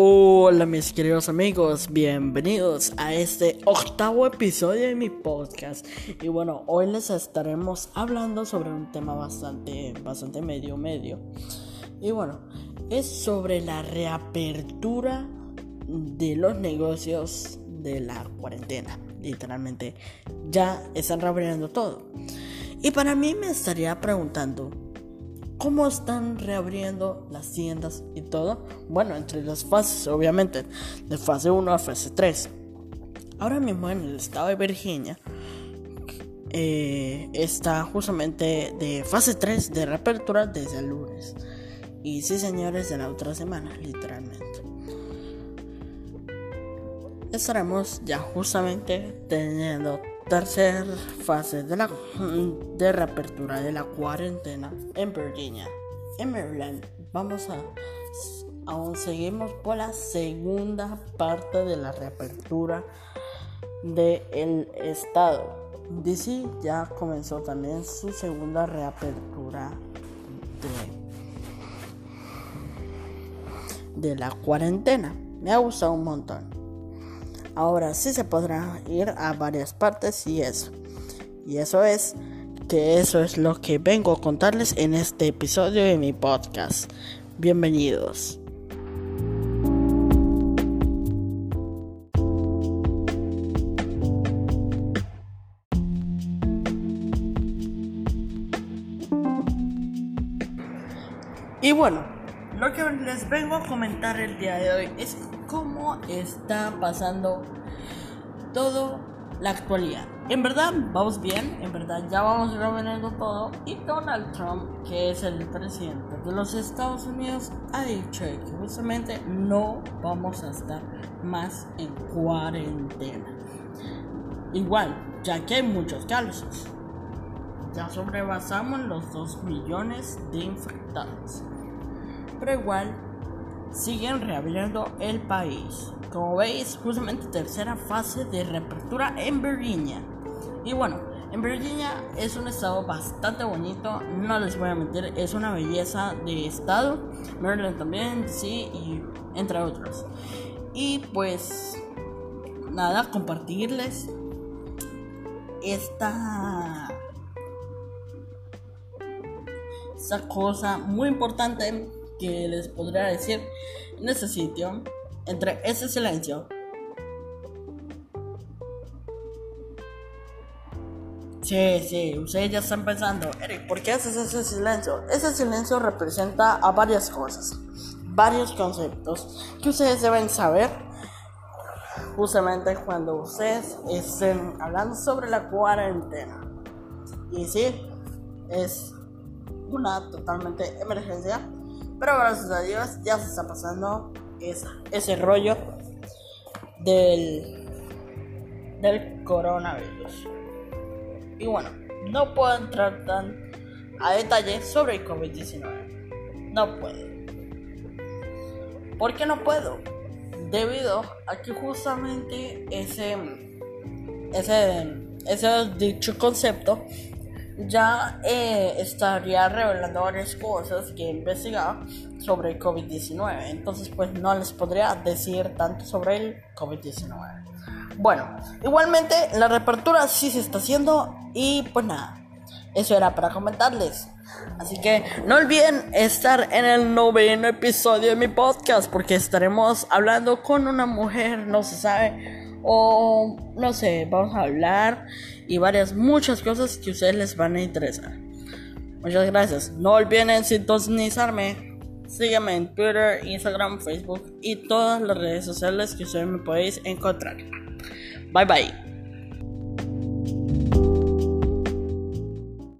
Hola mis queridos amigos, bienvenidos a este octavo episodio de mi podcast. Y bueno, hoy les estaremos hablando sobre un tema bastante, bastante medio, medio. Y bueno, es sobre la reapertura de los negocios de la cuarentena. Literalmente, ya están reabriendo todo. Y para mí me estaría preguntando, ¿Cómo están reabriendo las tiendas y todo? Bueno, entre las fases, obviamente, de fase 1 a fase 3. Ahora mismo en el estado de Virginia eh, está justamente de fase 3 de reapertura desde el lunes. Y sí, señores, de la otra semana, literalmente. Estaremos ya justamente teniendo tercera fase de la reapertura de la cuarentena en Virginia. En Maryland vamos a aún seguimos por la segunda parte de la reapertura del estado. DC ya comenzó también su segunda reapertura de, de la cuarentena. Me ha gustado un montón. Ahora sí se podrá ir a varias partes y eso. Y eso es que eso es lo que vengo a contarles en este episodio de mi podcast. Bienvenidos. Y bueno, lo que les vengo a comentar el día de hoy es cómo está pasando todo la actualidad. En verdad vamos bien, en verdad ya vamos revelando todo y Donald Trump, que es el presidente de los Estados Unidos, ha dicho que justamente no vamos a estar más en cuarentena. Igual, ya que hay muchos casos, ya sobrepasamos los 2 millones de infectados. Pero igual siguen reabriendo el país. Como veis, justamente tercera fase de reapertura en Virginia. Y bueno, en Virginia es un estado bastante bonito, no les voy a mentir, es una belleza de estado. Maryland también, sí, y entre otros. Y pues, nada, compartirles esta, esta cosa muy importante que les podría decir en ese sitio, entre ese silencio. Sí, sí, ustedes ya están pensando, Eric, ¿por qué haces ese silencio? Ese silencio representa a varias cosas, varios conceptos que ustedes deben saber justamente cuando ustedes estén hablando sobre la cuarentena. Y sí, es una totalmente emergencia pero gracias a Dios ya se está pasando ese rollo del, del coronavirus. Y bueno, no puedo entrar tan a detalle sobre el COVID-19. No puedo. ¿Por qué no puedo? Debido a que justamente ese, ese, ese dicho concepto ya eh, estaría revelando varias cosas que he investigado sobre el COVID-19. Entonces, pues no les podría decir tanto sobre el COVID-19. Bueno, igualmente la reapertura sí se está haciendo y pues nada, eso era para comentarles. Así que no olviden estar en el noveno episodio de mi podcast porque estaremos hablando con una mujer, no se sabe o no sé, vamos a hablar y varias, muchas cosas que a ustedes les van a interesar. Muchas gracias. No olviden sintonizarme. Sígueme en Twitter, Instagram, Facebook y todas las redes sociales que ustedes me podéis encontrar. Bye bye.